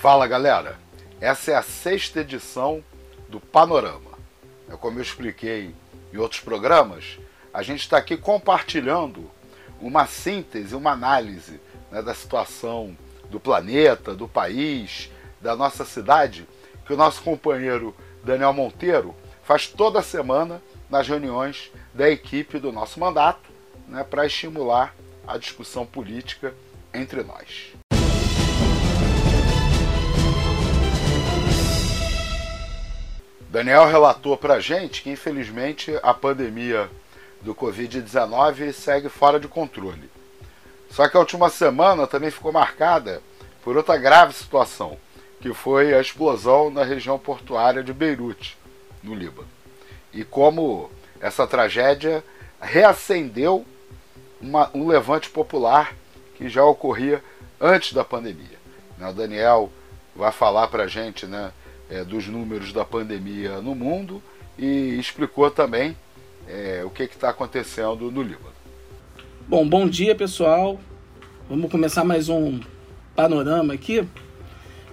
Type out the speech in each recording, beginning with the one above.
Fala galera, essa é a sexta edição do Panorama. É como eu expliquei em outros programas, a gente está aqui compartilhando uma síntese, uma análise né, da situação do planeta, do país, da nossa cidade, que o nosso companheiro Daniel Monteiro faz toda semana nas reuniões da equipe do nosso mandato, né, para estimular a discussão política entre nós. Daniel relatou para a gente que, infelizmente, a pandemia do Covid-19 segue fora de controle. Só que a última semana também ficou marcada por outra grave situação, que foi a explosão na região portuária de Beirute, no Líbano. E como essa tragédia reacendeu uma, um levante popular que já ocorria antes da pandemia. O Daniel vai falar para a gente né, é, dos números da pandemia no mundo e explicou também é, o que está acontecendo no Líbano. Bom, bom dia pessoal. Vamos começar mais um panorama aqui.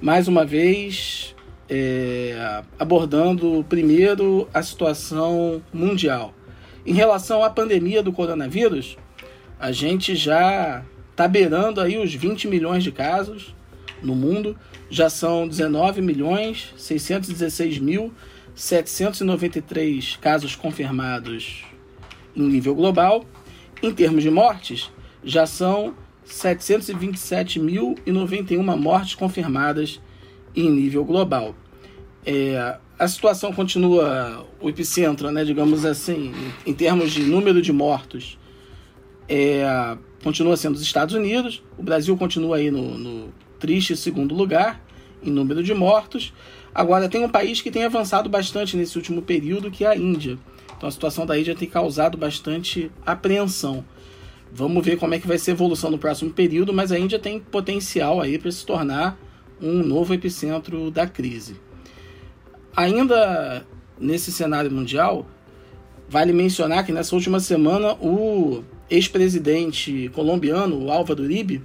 Mais uma vez, é, abordando primeiro a situação mundial. Em relação à pandemia do coronavírus, a gente já está beirando aí os 20 milhões de casos no mundo já são 19 milhões 616 mil 793 casos confirmados em nível global. Em termos de mortes, já são 727.091 mortes confirmadas em nível global. É, a situação continua, o epicentro, né, digamos assim, em termos de número de mortos, é, continua sendo os Estados Unidos. O Brasil continua aí no, no triste segundo lugar em número de mortos. Agora, tem um país que tem avançado bastante nesse último período, que é a Índia. Então, a situação da Índia tem causado bastante apreensão. Vamos ver como é que vai ser a evolução no próximo período, mas a Índia tem potencial aí para se tornar um novo epicentro da crise. Ainda nesse cenário mundial, vale mencionar que nessa última semana o ex-presidente colombiano, Álvaro Uribe,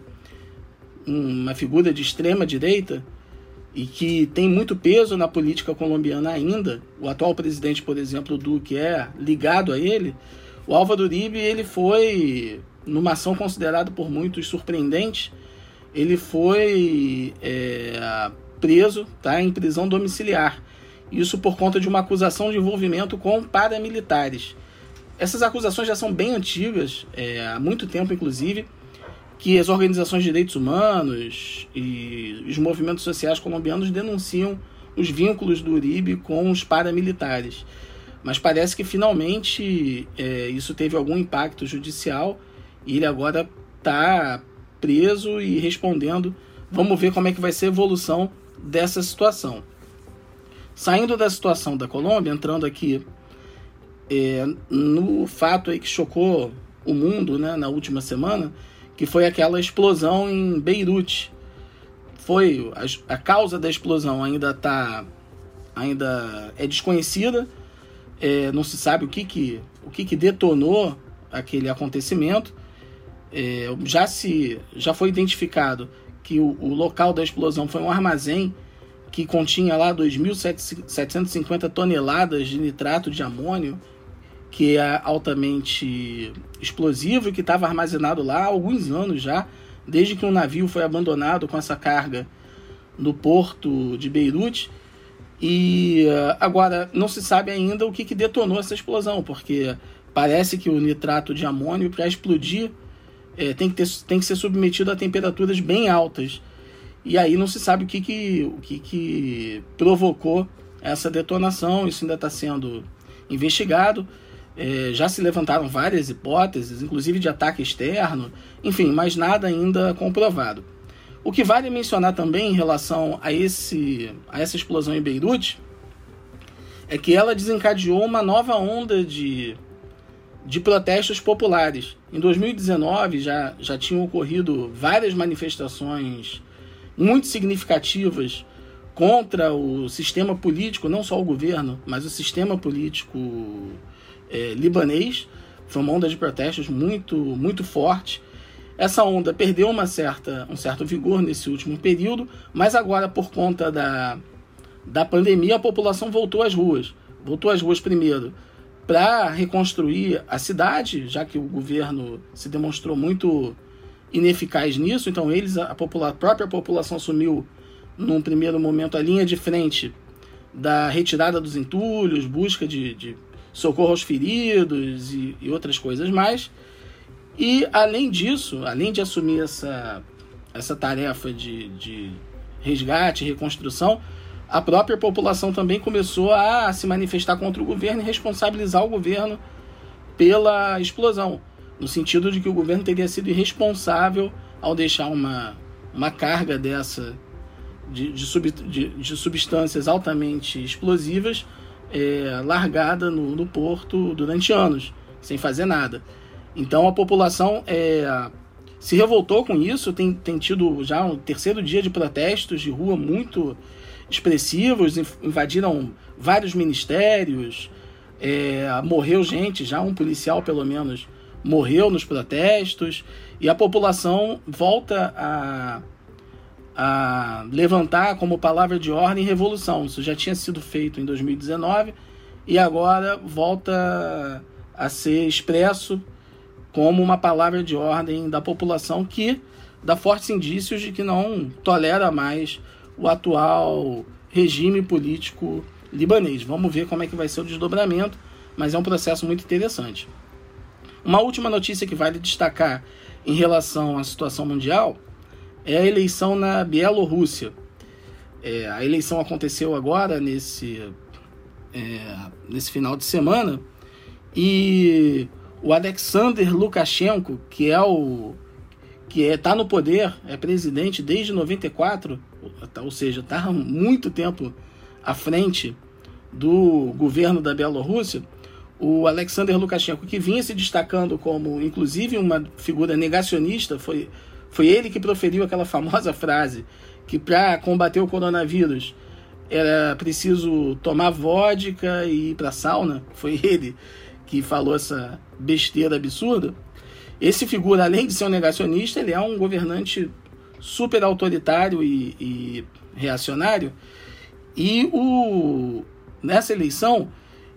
uma figura de extrema direita e que tem muito peso na política colombiana ainda. O atual presidente, por exemplo, Duque é ligado a ele. O Álvaro Uribe ele foi numa ação considerada por muitos surpreendente. Ele foi é, preso, tá, em prisão domiciliar. Isso por conta de uma acusação de envolvimento com paramilitares. Essas acusações já são bem antigas, é, há muito tempo inclusive que as organizações de direitos humanos e os movimentos sociais colombianos denunciam os vínculos do Uribe com os paramilitares. Mas parece que finalmente é, isso teve algum impacto judicial e ele agora está preso e respondendo. Vamos ver como é que vai ser a evolução dessa situação. Saindo da situação da Colômbia, entrando aqui é, no fato aí que chocou o mundo né, na última semana, que foi aquela explosão em Beirute. Foi a, a causa da explosão ainda tá ainda é desconhecida. É, não se sabe o que que o que, que detonou aquele acontecimento. É, já se já foi identificado que o, o, local da explosão foi um armazém que continha lá 2.750 toneladas de nitrato de amônio que é altamente explosivo e que estava armazenado lá há alguns anos já, desde que um navio foi abandonado com essa carga no porto de Beirute. E uh, agora não se sabe ainda o que, que detonou essa explosão, porque parece que o nitrato de amônio, para explodir, é, tem, que ter, tem que ser submetido a temperaturas bem altas. E aí não se sabe o que, que, o que, que provocou essa detonação, isso ainda está sendo investigado. É, já se levantaram várias hipóteses, inclusive de ataque externo, enfim, mas nada ainda comprovado. O que vale mencionar também em relação a, esse, a essa explosão em Beirute é que ela desencadeou uma nova onda de, de protestos populares. Em 2019 já, já tinham ocorrido várias manifestações muito significativas contra o sistema político, não só o governo, mas o sistema político é, libanês. Foi uma onda de protestos muito, muito forte. Essa onda perdeu uma certa, um certo vigor nesse último período, mas agora, por conta da, da pandemia, a população voltou às ruas. Voltou às ruas primeiro para reconstruir a cidade, já que o governo se demonstrou muito ineficaz nisso, então eles, a, popula a própria população assumiu num primeiro momento a linha de frente da retirada dos entulhos, busca de, de socorro aos feridos e, e, outras coisas mais. E além disso, além de assumir essa, essa tarefa de, de resgate e reconstrução, a própria população também começou a se manifestar contra o governo e responsabilizar o governo pela explosão, no sentido de que o governo teria sido irresponsável ao deixar uma, uma carga dessa de, de, sub, de, de substâncias altamente explosivas é, largada no, no, porto durante anos, sem fazer nada. Então a população é, se revoltou com isso, tem, tem tido já um terceiro dia de protestos de rua muito expressivos, invadiram vários ministérios, é, morreu gente, já um policial pelo menos morreu nos protestos, e a população volta a a levantar como palavra de ordem revolução. Isso já tinha sido feito em 2019 e agora volta a ser expresso como uma palavra de ordem da população que dá fortes indícios de que não tolera mais o atual regime político libanês. Vamos ver como é que vai ser o desdobramento, mas é um processo muito interessante. Uma última notícia que vale destacar em relação à situação mundial é a eleição na Bielorrússia. É, a eleição aconteceu agora, nesse, é, nesse final de semana, e o Alexander Lukashenko, que é o que está é, no poder, é presidente desde 94, ou seja, está muito tempo à frente do governo da Bielorrússia, o Alexander Lukashenko, que vinha se destacando como, inclusive, uma figura negacionista, foi foi ele que proferiu aquela famosa frase que para combater o coronavírus era preciso tomar vodka e ir para sauna. Foi ele que falou essa besteira absurda. Esse figura, além de ser um negacionista, ele é um governante super autoritário e, e reacionário. E o, nessa eleição,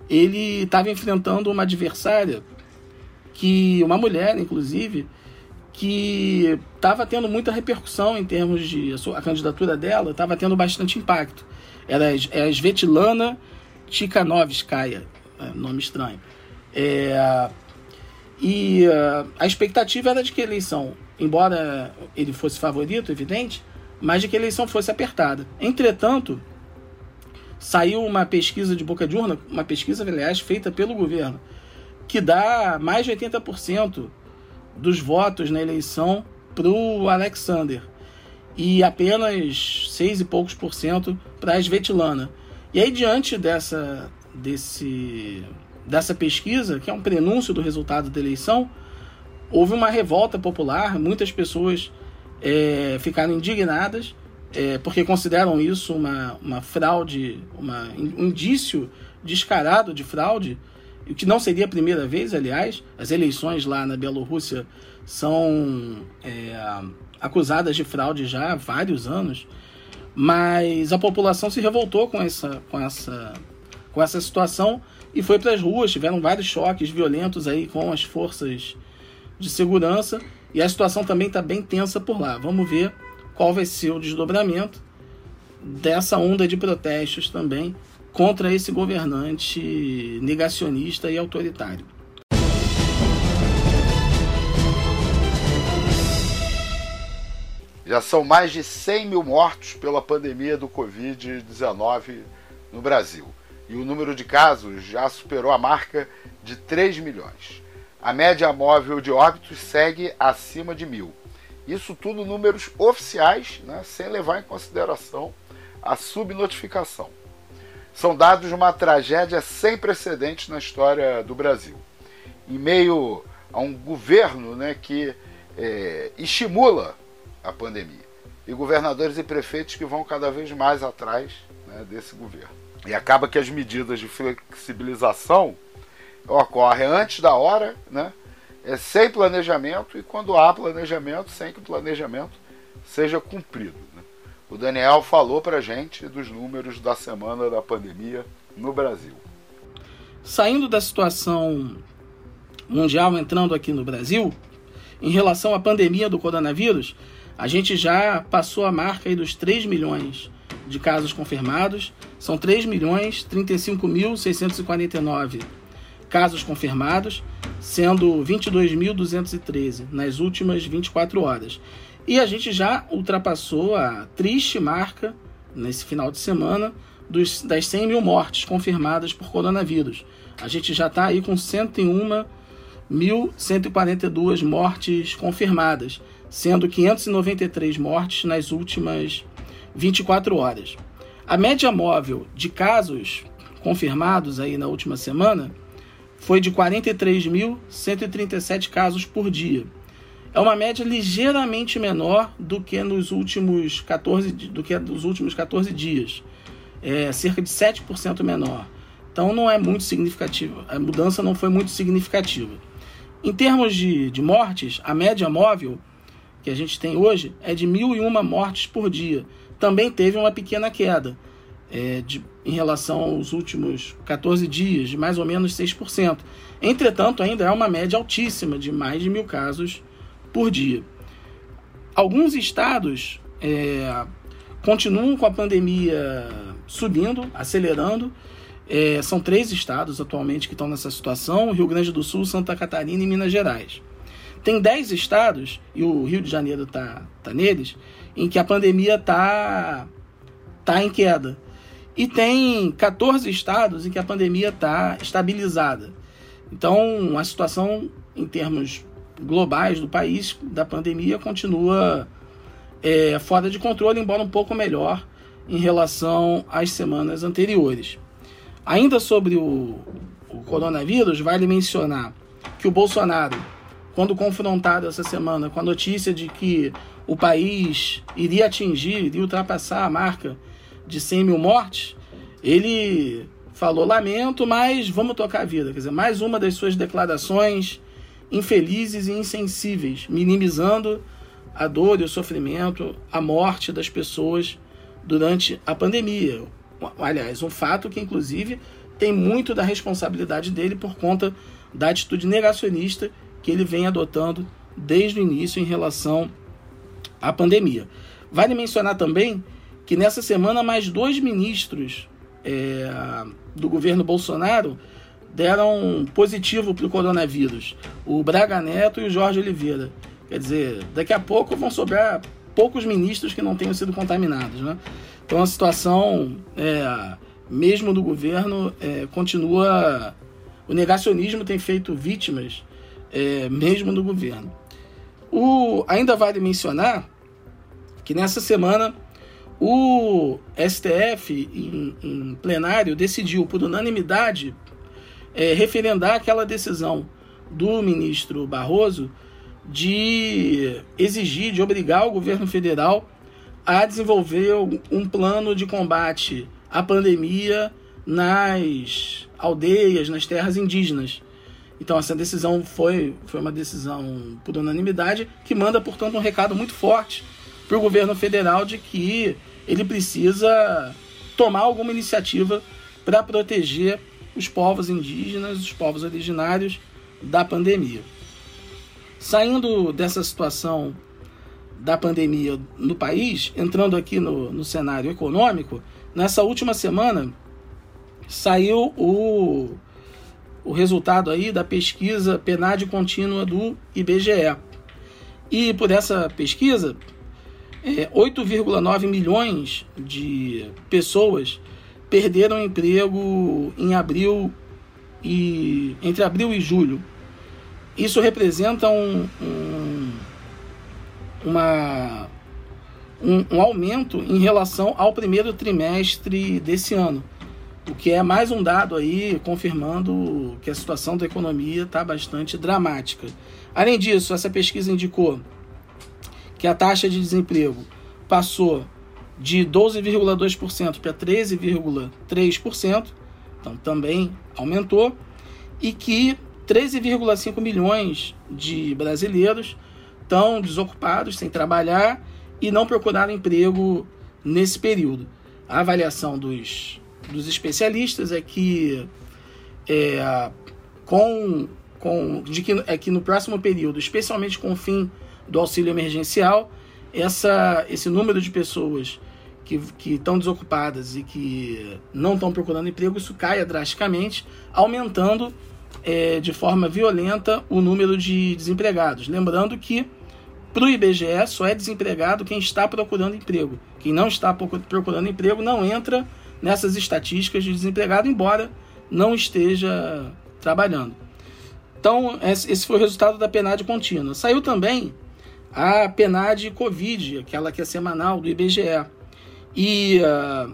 ele estava enfrentando uma adversária que uma mulher, inclusive, que estava tendo muita repercussão em termos de a, candidatura dela, estava tendo bastante impacto. Era é a Svetlana Tikhanovskaya, é, nome estranho. É, e uh, a expectativa era de que a eleição, embora ele fosse favorito, evidente, mas de que a eleição fosse apertada. Entretanto, saiu uma pesquisa de boca de urna, uma pesquisa, aliás, feita pelo governo, que dá mais de 80% dos votos na eleição para o Alexander e apenas seis e poucos por cento para a Svetlana. E aí, diante dessa, desse, dessa pesquisa, que é um prenúncio do resultado da eleição, houve uma revolta popular, muitas pessoas é, ficaram indignadas, é, porque consideram isso uma, uma fraude, uma, um indício descarado de fraude, o que não seria a primeira vez, aliás, as eleições lá na Bielorrússia são é, acusadas de fraude já há vários anos, mas a população se revoltou com essa, com essa, com essa situação e foi para as ruas. Tiveram vários choques violentos aí com as forças de segurança e a situação também está bem tensa por lá. Vamos ver qual vai ser o desdobramento dessa onda de protestos também contra esse governante negacionista e autoritário. Já são mais de 100 mil mortos pela pandemia do Covid-19 no Brasil. E o número de casos já superou a marca de 3 milhões. A média móvel de óbitos segue acima de mil. Isso tudo números oficiais, né, sem levar em consideração a subnotificação são dados de uma tragédia sem precedentes na história do Brasil. Em meio a um governo né, que é, estimula a pandemia. E governadores e prefeitos que vão cada vez mais atrás né, desse governo. E acaba que as medidas de flexibilização ocorrem antes da hora, né, é sem planejamento e quando há planejamento, sem que o planejamento seja cumprido. O Daniel falou para gente dos números da semana da pandemia no Brasil. Saindo da situação mundial, entrando aqui no Brasil, em relação à pandemia do coronavírus, a gente já passou a marca aí dos 3 milhões de casos confirmados. São 3 milhões 35.649 casos confirmados, sendo 22.213 nas últimas 24 horas. E a gente já ultrapassou a triste marca nesse final de semana dos, das 100 mil mortes confirmadas por coronavírus. A gente já está aí com 101.142 mortes confirmadas, sendo 593 mortes nas últimas 24 horas. A média móvel de casos confirmados aí na última semana foi de 43.137 casos por dia. É uma média ligeiramente menor do que nos últimos 14, do que nos últimos 14 dias. É cerca de 7% menor. Então não é muito significativa. A mudança não foi muito significativa. Em termos de, de mortes, a média móvel que a gente tem hoje é de 1.001 mortes por dia. Também teve uma pequena queda é, de, em relação aos últimos 14 dias, de mais ou menos 6%. Entretanto, ainda é uma média altíssima de mais de mil casos por dia. Alguns estados é, continuam com a pandemia subindo, acelerando. É, são três estados atualmente que estão nessa situação: Rio Grande do Sul, Santa Catarina e Minas Gerais. Tem dez estados, e o Rio de Janeiro está tá neles, em que a pandemia está tá em queda. E tem 14 estados em que a pandemia está estabilizada. Então, a situação em termos globais do país da pandemia continua é, fora de controle, embora um pouco melhor em relação às semanas anteriores. Ainda sobre o, o coronavírus, vale mencionar que o Bolsonaro, quando confrontado essa semana com a notícia de que o país iria atingir, iria ultrapassar a marca de 100 mil mortes, ele falou: lamento, mas vamos tocar a vida. Quer dizer, mais uma das suas declarações infelizes e insensíveis, minimizando a dor e o sofrimento, a morte das pessoas durante a pandemia. Aliás, um fato que, inclusive, tem muito da responsabilidade dele por conta da atitude negacionista que ele vem adotando desde o início em relação à pandemia. Vale mencionar também que nessa semana mais dois ministros é, do governo Bolsonaro deram positivo para o coronavírus. O Braga Neto e o Jorge Oliveira. Quer dizer, daqui a pouco vão sobrar poucos ministros que não tenham sido contaminados. Né? Então a situação, é, mesmo do governo, é, continua. O negacionismo tem feito vítimas, é, mesmo no governo. O, ainda vale mencionar que nessa semana o STF, em, em plenário, decidiu por unanimidade é, referendar aquela decisão do ministro Barroso de exigir, de obrigar o governo federal a desenvolver um plano de combate à pandemia nas aldeias, nas terras indígenas. Então essa decisão foi, foi uma decisão por unanimidade que manda, portanto, um recado muito forte para o governo federal de que ele precisa tomar alguma iniciativa para proteger os povos indígenas, os povos originários da pandemia. Saindo dessa situação da pandemia no país, entrando aqui no, no cenário econômico, nessa última semana saiu o, o resultado aí da pesquisa PNAD contínua do IBGE. E por essa pesquisa, é, 8,9 milhões de pessoas perderam emprego em abril e entre abril e julho. Isso representa um, um uma, um, um aumento em relação ao primeiro trimestre desse ano, o que é mais um dado aí confirmando que a situação da economia está bastante dramática. Além disso, essa pesquisa indicou que a taxa de desemprego passou de 12,2% para 13,3%, então também aumentou, e que 13,5 milhões de brasileiros estão desocupados, sem trabalhar e não procuraram emprego nesse período. A avaliação dos, dos especialistas é que, é, com, com, de que, é que no próximo período, especialmente com o fim do auxílio emergencial, essa, esse número de pessoas que, estão desocupadas e que não estão procurando emprego, isso caia drasticamente, aumentando é, de forma violenta o número de desempregados. Lembrando que para o IBGE só é desempregado quem está procurando emprego. Quem não está procurando emprego não entra nessas estatísticas de desempregado, embora não esteja trabalhando. Então, esse foi o resultado da PNAD contínua. Saiu também a PNAD Covid, aquela que é semanal do IBGE. E uh,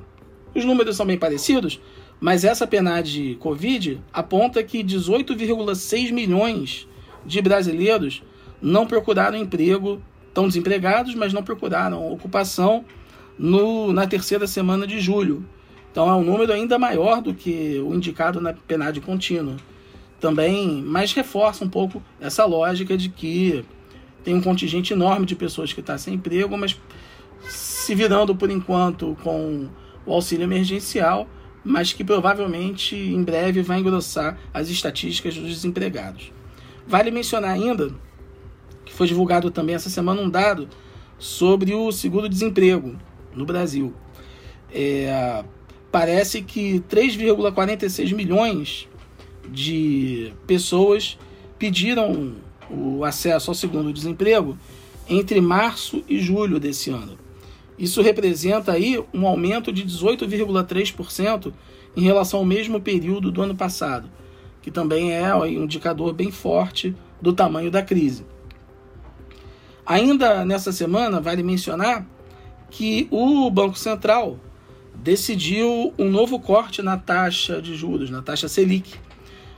os números são bem parecidos, mas essa PNAD Covid aponta que 18,6 milhões de brasileiros não procuraram emprego, estão desempregados, mas não procuraram ocupação no, na terceira semana de julho. Então é um número ainda maior do que o indicado na PNAD contínua. Também, mas reforça um pouco essa lógica de que tem um contingente enorme de pessoas que está sem emprego, mas se virando por enquanto com o auxílio emergencial, mas que provavelmente em breve vai engrossar as estatísticas dos desempregados. Vale mencionar ainda que foi divulgado também essa semana um dado sobre o seguro-desemprego no Brasil. É, parece que 3,46 milhões de pessoas pediram o acesso ao segundo-desemprego entre março e julho desse ano. Isso representa aí um aumento de 18,3% em relação ao mesmo período do ano passado, que também é um indicador bem forte do tamanho da crise. Ainda nessa semana, vale mencionar que o Banco Central decidiu um novo corte na taxa de juros, na taxa Selic.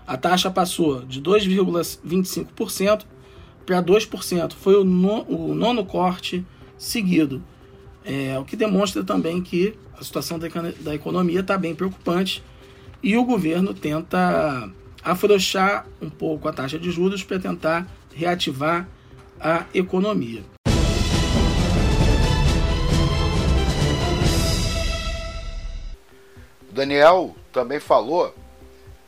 A taxa passou de 2,25% para 2%. Foi o, no, o nono corte seguido. É, o que demonstra também que a situação da, da economia está bem preocupante e o governo tenta afrouxar um pouco a taxa de juros para tentar reativar a economia. Daniel também falou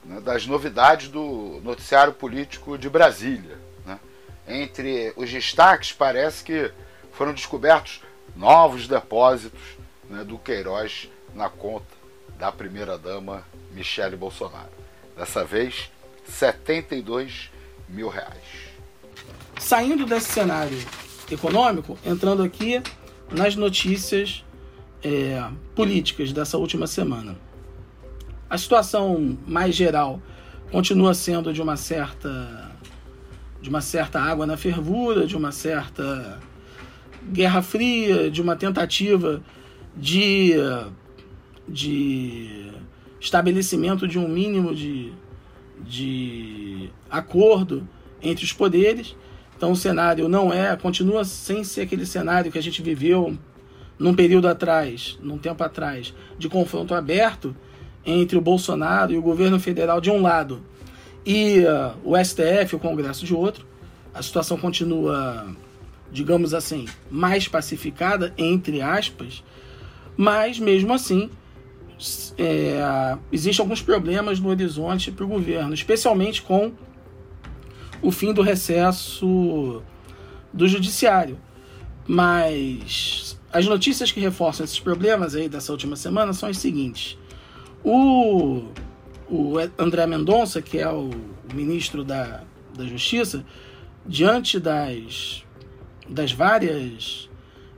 né, das novidades do noticiário político de Brasília. Né? Entre os destaques, parece que foram descobertos novos depósitos né, do Queiroz na conta da primeira-dama Michele Bolsonaro. Dessa vez, 72 mil reais. Saindo desse cenário econômico, entrando aqui nas notícias é, políticas dessa última semana. A situação mais geral continua sendo de uma certa de uma certa água na fervura, de uma certa Guerra Fria, de uma tentativa de, de estabelecimento de um mínimo de, de acordo entre os poderes. Então o cenário não é, continua sem ser aquele cenário que a gente viveu num período atrás, num tempo atrás, de confronto aberto entre o Bolsonaro e o governo federal de um lado e uh, o STF, o Congresso de outro. A situação continua digamos assim, mais pacificada, entre aspas, mas mesmo assim é, existem alguns problemas no horizonte para o governo, especialmente com o fim do recesso do judiciário. Mas as notícias que reforçam esses problemas aí dessa última semana são as seguintes. O, o André Mendonça, que é o ministro da, da Justiça, diante das das várias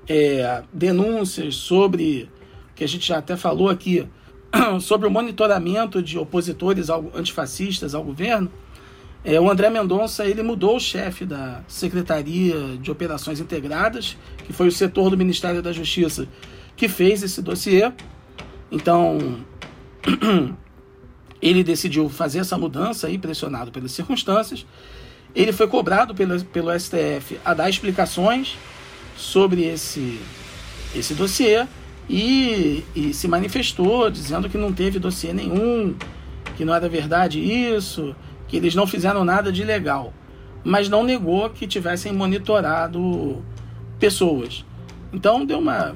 é, denúncias sobre, que a gente já até falou aqui, sobre o monitoramento de opositores ao, antifascistas ao governo, é, o André Mendonça ele mudou o chefe da Secretaria de Operações Integradas, que foi o setor do Ministério da Justiça que fez esse dossiê. Então, ele decidiu fazer essa mudança aí, pressionado pelas circunstâncias. Ele foi cobrado pelo, pelo STF a dar explicações sobre esse, esse dossiê e, e se manifestou dizendo que não teve dossiê nenhum, que não era verdade isso, que eles não fizeram nada de ilegal, mas não negou que tivessem monitorado pessoas. Então deu uma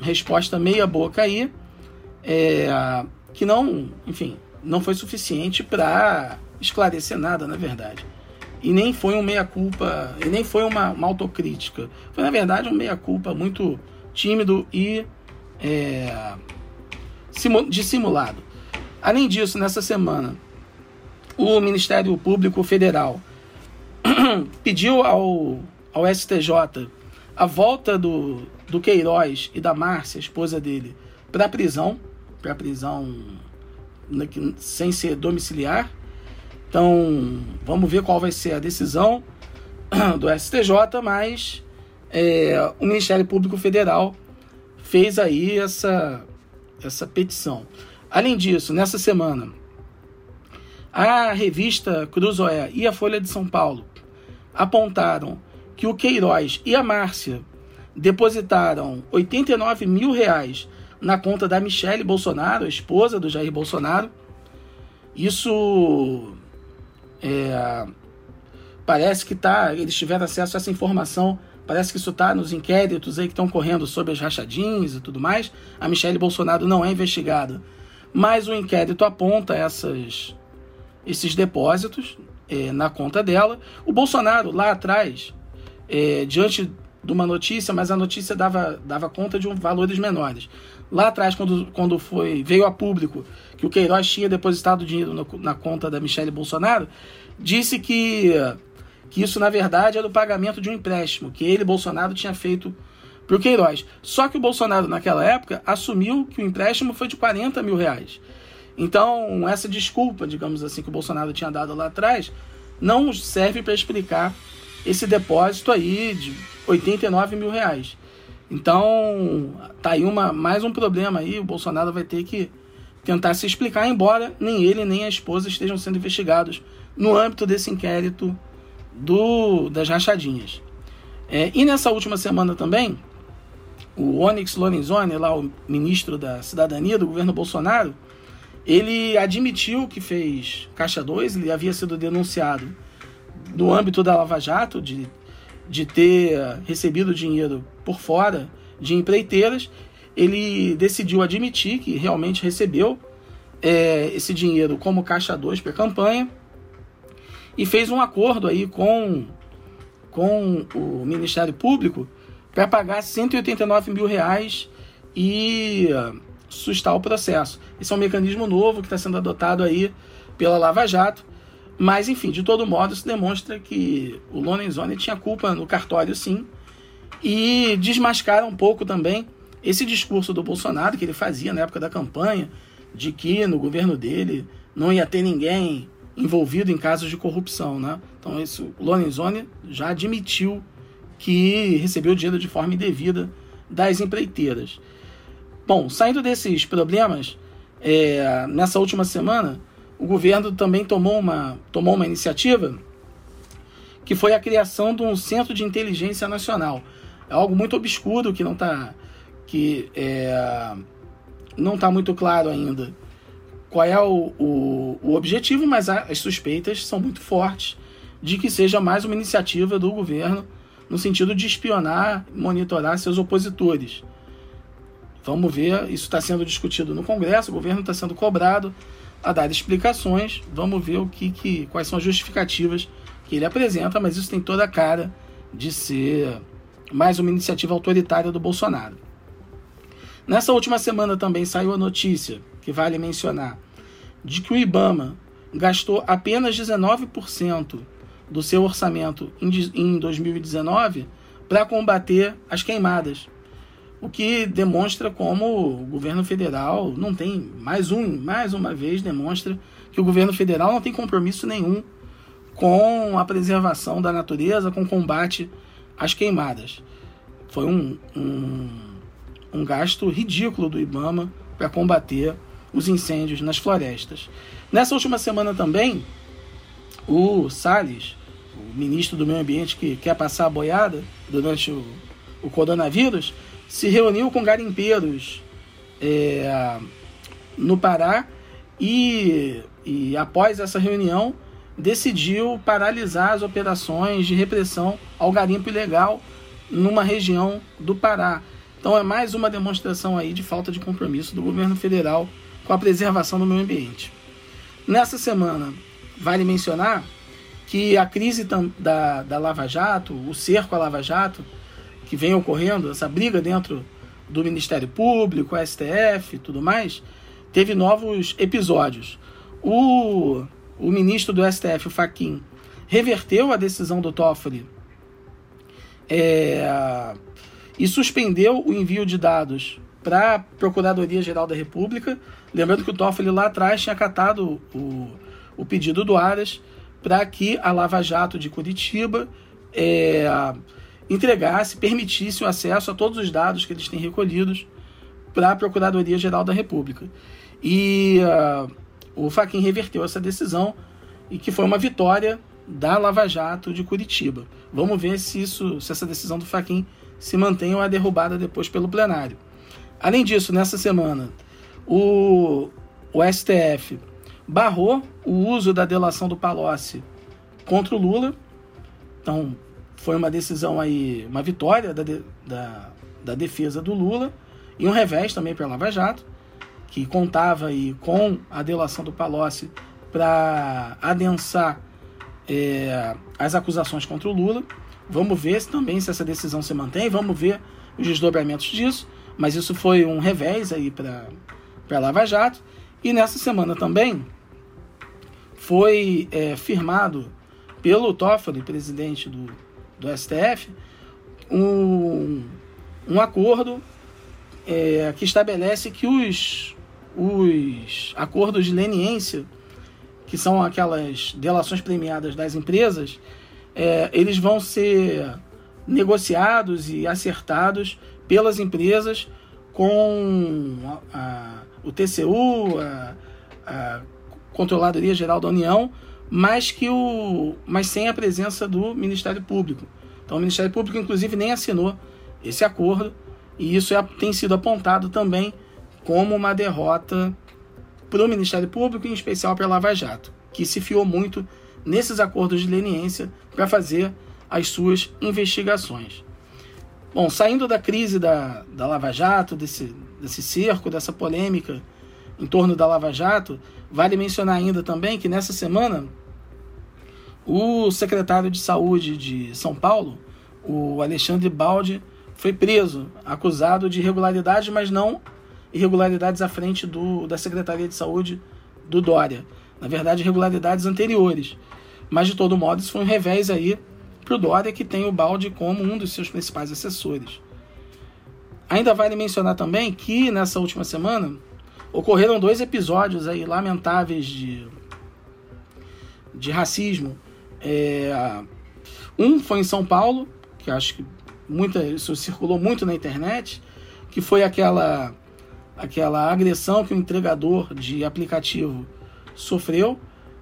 resposta meia boca aí, é, que não, enfim, não foi suficiente para esclarecer nada, na verdade. E nem foi um meia-culpa, e nem foi uma, uma, autocrítica. Foi, na verdade, um meia-culpa muito tímido e é, dissimulado. Além disso, nessa semana, o Ministério Público Federal pediu ao, ao STJ a volta do, do Queiroz e da Márcia, esposa dele, para a prisão, para prisão sem ser domiciliar. Então, vamos ver qual vai ser a decisão do STJ, mas é, o Ministério Público Federal fez aí essa, essa petição. Além disso, nessa semana, a revista Cruzoé e a Folha de São Paulo apontaram que o Queiroz e a Márcia depositaram 89 mil reais na conta da Michele Bolsonaro, a esposa do Jair Bolsonaro. Isso é, parece que tá, eles tiveram acesso a essa informação. Parece que isso está nos inquéritos aí que estão correndo sobre as rachadinhas e tudo mais. A Michele Bolsonaro não é investigada, mas o inquérito aponta essas, esses depósitos é, na conta dela. O Bolsonaro, lá atrás, é, diante de uma notícia, mas a notícia dava, dava conta de um, valores menores. Lá atrás, quando, quando foi veio a público que o Queiroz tinha depositado dinheiro no, na conta da Michelle Bolsonaro, disse que, que isso, na verdade, era o pagamento de um empréstimo que ele, Bolsonaro, tinha feito para o Queiroz. Só que o Bolsonaro, naquela época, assumiu que o empréstimo foi de 40 mil reais. Então, essa desculpa, digamos assim, que o Bolsonaro tinha dado lá atrás, não serve para explicar esse depósito aí de 89 mil reais. Então, tá aí uma, mais um problema aí. O Bolsonaro vai ter que tentar se explicar, embora nem ele nem a esposa estejam sendo investigados no âmbito desse inquérito do, das rachadinhas. É, e nessa última semana também, o Onyx Lorenzoni, lá o ministro da Cidadania do governo Bolsonaro, ele admitiu que fez Caixa 2, ele havia sido denunciado no âmbito da Lava Jato de de ter recebido dinheiro por fora de empreiteiras, ele decidiu admitir que realmente recebeu é, esse dinheiro como caixa 2 para campanha e fez um acordo aí com, com o Ministério Público para pagar 189 mil reais e sustar o processo. Esse é um mecanismo novo que está sendo adotado aí pela Lava Jato mas, enfim, de todo modo, isso demonstra que o Lorenzoni tinha culpa no cartório, sim, e desmascara um pouco também esse discurso do Bolsonaro que ele fazia na época da campanha, de que no governo dele não ia ter ninguém envolvido em casos de corrupção, né? Então, isso, o Lorenzoni já admitiu que recebeu dinheiro de forma indevida das empreiteiras. Bom, saindo desses problemas, é, nessa última semana, o governo também tomou uma, tomou uma iniciativa que foi a criação de um centro de inteligência nacional. É algo muito obscuro que não está que é, não está muito claro ainda qual é o, o, o objetivo, mas as suspeitas são muito fortes de que seja mais uma iniciativa do governo no sentido de espionar, monitorar seus opositores. Vamos ver, isso está sendo discutido no Congresso, o governo está sendo cobrado a dar explicações. Vamos ver o que, que quais são as justificativas que ele apresenta, mas isso tem toda a cara de ser mais uma iniciativa autoritária do Bolsonaro. Nessa última semana também saiu a notícia, que vale mencionar, de que o IBAMA gastou apenas 19% do seu orçamento em 2019 para combater as queimadas o que demonstra como o governo federal não tem mais um, mais uma vez demonstra que o governo federal não tem compromisso nenhum com a preservação da natureza, com o combate às queimadas. Foi um, um, um gasto ridículo do IBAMA para combater os incêndios nas florestas. Nessa última semana também, o Salles, o ministro do Meio Ambiente que quer passar a boiada durante o, o coronavírus, se reuniu com garimpeiros é, no Pará e, e após essa reunião decidiu paralisar as operações de repressão ao garimpo ilegal numa região do Pará. Então é mais uma demonstração aí de falta de compromisso do governo federal com a preservação do meio ambiente. Nessa semana, vale mencionar que a crise da, da Lava Jato, o cerco à Lava Jato, que vem ocorrendo, essa briga dentro do Ministério Público, STF e tudo mais, teve novos episódios. O, o ministro do STF, o Faquim, reverteu a decisão do Toffoli é, e suspendeu o envio de dados para a Procuradoria-Geral da República. Lembrando que o Toffoli lá atrás tinha acatado o, o pedido do Aras para que a Lava Jato de Curitiba é, entregasse, permitisse o acesso a todos os dados que eles têm recolhidos para a Procuradoria-Geral da República. E uh, o Faquin reverteu essa decisão e que foi uma vitória da Lava Jato de Curitiba. Vamos ver se, isso, se essa decisão do Faquin se mantém ou é derrubada depois pelo plenário. Além disso, nessa semana, o, o STF barrou o uso da delação do Palocci contra o Lula. Então, foi uma decisão aí, uma vitória da, da, da defesa do Lula e um revés também para a Lava Jato, que contava aí com a delação do Palocci para adensar é, as acusações contra o Lula. Vamos ver se, também se essa decisão se mantém, vamos ver os desdobramentos disso, mas isso foi um revés aí para a Lava Jato. E nessa semana também foi é, firmado pelo Toffoli, presidente do, do STF, um, um acordo é, que estabelece que os, os acordos de leniência que são aquelas delações premiadas das empresas, é, eles vão ser negociados e acertados pelas empresas com a, a, o TCU, a, a Controladoria Geral da União, mas que o, mas sem a presença do Ministério Público. Então o Ministério Público, inclusive, nem assinou esse acordo e isso é, tem sido apontado também como uma derrota para o Ministério Público, em especial para a Lava Jato, que se fiou muito nesses acordos de leniência para fazer as suas investigações. Bom, saindo da crise da, da Lava Jato, desse, desse cerco, dessa polêmica em torno da Lava Jato, vale mencionar ainda também que nessa semana o secretário de Saúde de São Paulo, o Alexandre Baldi, foi preso, acusado de irregularidades, mas não irregularidades à frente do, da Secretaria de Saúde do Dória. Na verdade, irregularidades anteriores. Mas, de todo modo, isso foi um revés aí para o Dória, que tem o Balde como um dos seus principais assessores. Ainda vale mencionar também que, nessa última semana, ocorreram dois episódios aí lamentáveis de, de racismo. É, um foi em São Paulo, que acho que muita, isso circulou muito na internet, que foi aquela aquela agressão que o entregador de aplicativo sofreu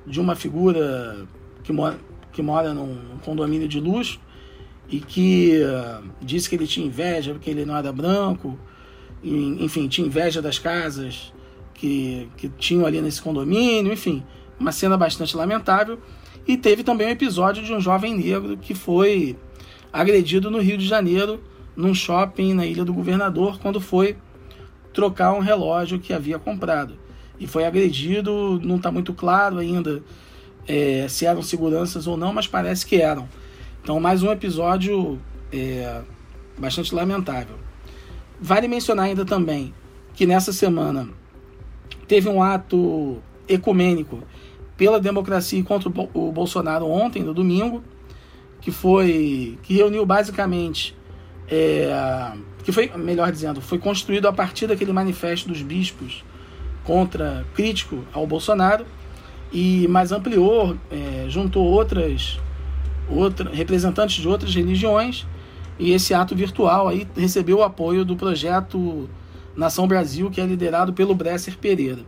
de uma figura que mora, que mora num condomínio de luxo e que uh, disse que ele tinha inveja porque ele não era branco, e, enfim, tinha inveja das casas que, que tinham ali nesse condomínio, enfim, uma cena bastante lamentável. E teve também um episódio de um jovem negro que foi agredido no Rio de Janeiro, num shopping na Ilha do Governador, quando foi trocar um relógio que havia comprado. E foi agredido, não está muito claro ainda é, se eram seguranças ou não, mas parece que eram. Então, mais um episódio é, bastante lamentável. Vale mencionar ainda também que nessa semana teve um ato ecumênico pela democracia contra o Bolsonaro ontem, no domingo, que foi que reuniu basicamente é, que foi, melhor dizendo, foi construído a partir daquele manifesto dos bispos contra crítico ao Bolsonaro e mais ampliou, é, juntou outras, outra, representantes de outras religiões e esse ato virtual aí recebeu o apoio do projeto Nação Brasil, que é liderado pelo Bresser Pereira.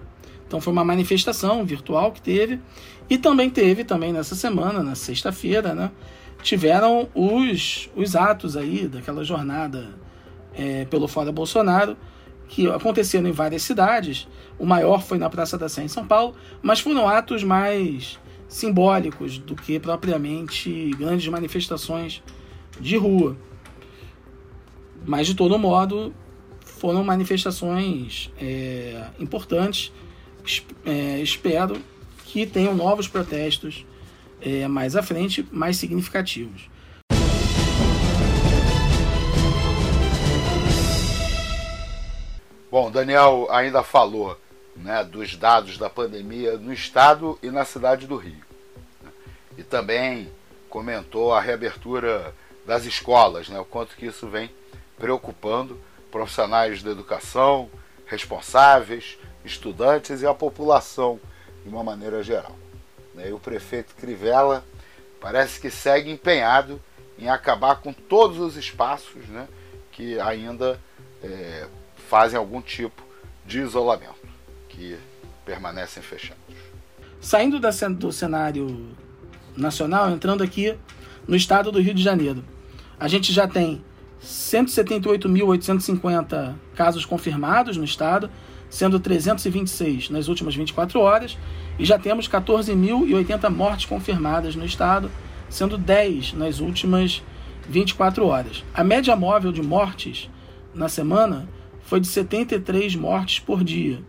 Então foi uma manifestação virtual que teve e também teve também nessa semana, na sexta-feira, né, tiveram os, os atos aí daquela jornada é, pelo Fora Bolsonaro, que aconteceram em várias cidades. O maior foi na Praça da Sé, em São Paulo, mas foram atos mais simbólicos do que propriamente grandes manifestações de rua. Mas de todo modo foram manifestações é, importantes. É, espero que tenham novos protestos é, mais à frente, mais significativos. Bom, Daniel ainda falou né, dos dados da pandemia no estado e na cidade do Rio. E também comentou a reabertura das escolas, né, o quanto que isso vem preocupando profissionais da educação, responsáveis, estudantes e a população de uma maneira geral. E o prefeito Crivella parece que segue empenhado em acabar com todos os espaços né, que ainda é, fazem algum tipo de isolamento, que permanecem fechados. Saindo do cenário nacional, entrando aqui no estado do Rio de Janeiro, a gente já tem 178.850 casos confirmados no estado, sendo 326 nas últimas 24 horas, e já temos 14.080 mortes confirmadas no estado, sendo 10 nas últimas 24 horas. A média móvel de mortes na semana foi de 73 mortes por dia.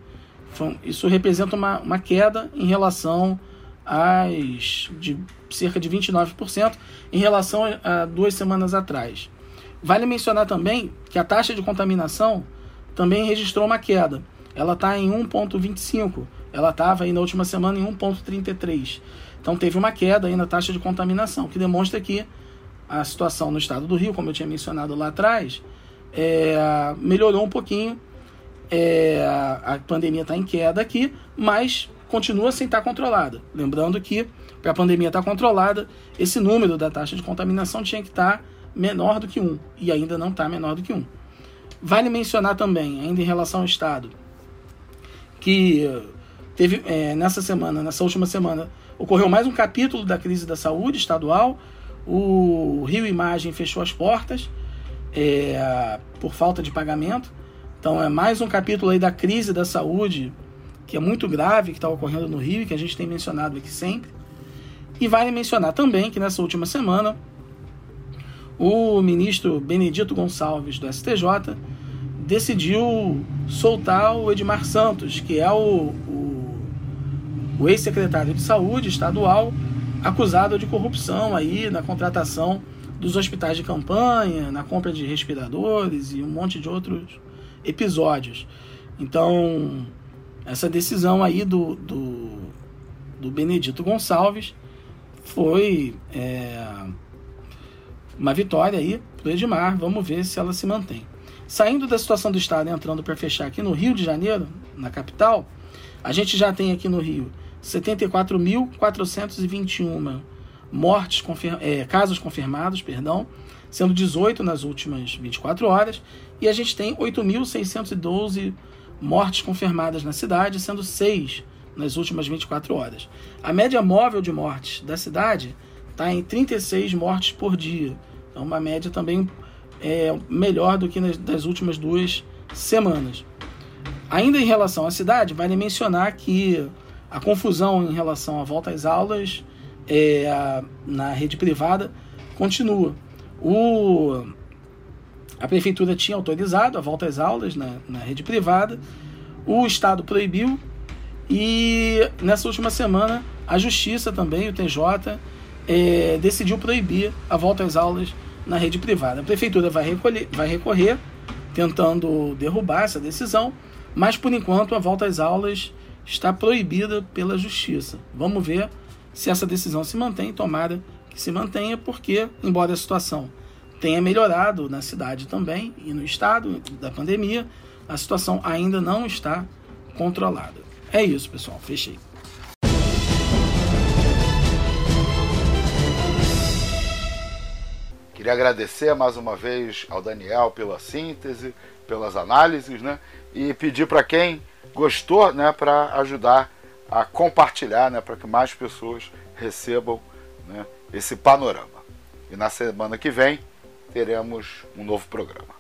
Isso representa uma, uma queda em relação às de cerca de 29% em relação a duas semanas atrás. Vale mencionar também que a taxa de contaminação também registrou uma queda. Ela está em 1,25. Ela estava aí na última semana em 1,33. Então teve uma queda aí na taxa de contaminação, que demonstra que a situação no estado do Rio, como eu tinha mencionado lá atrás, é, melhorou um pouquinho. É, a pandemia está em queda aqui, mas continua sem estar controlada. Lembrando que para a pandemia estar controlada, esse número da taxa de contaminação tinha que estar menor do que 1 e ainda não está menor do que 1. Vale mencionar também, ainda em relação ao Estado, que teve é, nessa semana, nessa última semana, ocorreu mais um capítulo da crise da saúde estadual. O Rio Imagem fechou as portas é, por falta de pagamento. Então é mais um capítulo aí da crise da saúde que é muito grave que está ocorrendo no Rio e que a gente tem mencionado aqui sempre. E vale mencionar também que nessa última semana o ministro Benedito Gonçalves do STJ decidiu soltar o Edmar Santos, que é o, o, o ex-secretário de saúde estadual acusado de corrupção aí na contratação dos hospitais de campanha, na compra de respiradores e um monte de outros episódios. Então, essa decisão aí do, do, do Benedito Gonçalves foi é, uma vitória aí para Edmar. Vamos ver se ela se mantém. Saindo da situação do Estado entrando para fechar aqui no Rio de Janeiro, na capital, a gente já tem aqui no Rio 74.421 mortes, confir é, casos confirmados, perdão, sendo 18 nas últimas 24 horas, e a gente tem 8.612 mortes confirmadas na cidade, sendo 6 nas últimas 24 horas. A média móvel de mortes da cidade está em 36 mortes por dia. Então, uma média também é, melhor do que nas das últimas duas semanas. Ainda em relação à cidade, vale mencionar que a confusão em relação à volta às aulas é, a, na rede privada continua. O, a prefeitura tinha autorizado a volta às aulas na, na rede privada, o Estado proibiu e nessa última semana a Justiça também, o TJ, é, decidiu proibir a volta às aulas na rede privada. A prefeitura vai, recolher, vai recorrer, tentando derrubar essa decisão, mas por enquanto a volta às aulas está proibida pela Justiça. Vamos ver se essa decisão se mantém, tomara que se mantenha, porque, embora a situação tenha melhorado na cidade também e no estado da pandemia, a situação ainda não está controlada. É isso, pessoal. Fechei. Agradecer mais uma vez ao Daniel pela síntese, pelas análises, né? E pedir para quem gostou, né, para ajudar a compartilhar, né, para que mais pessoas recebam né, esse panorama. E na semana que vem teremos um novo programa.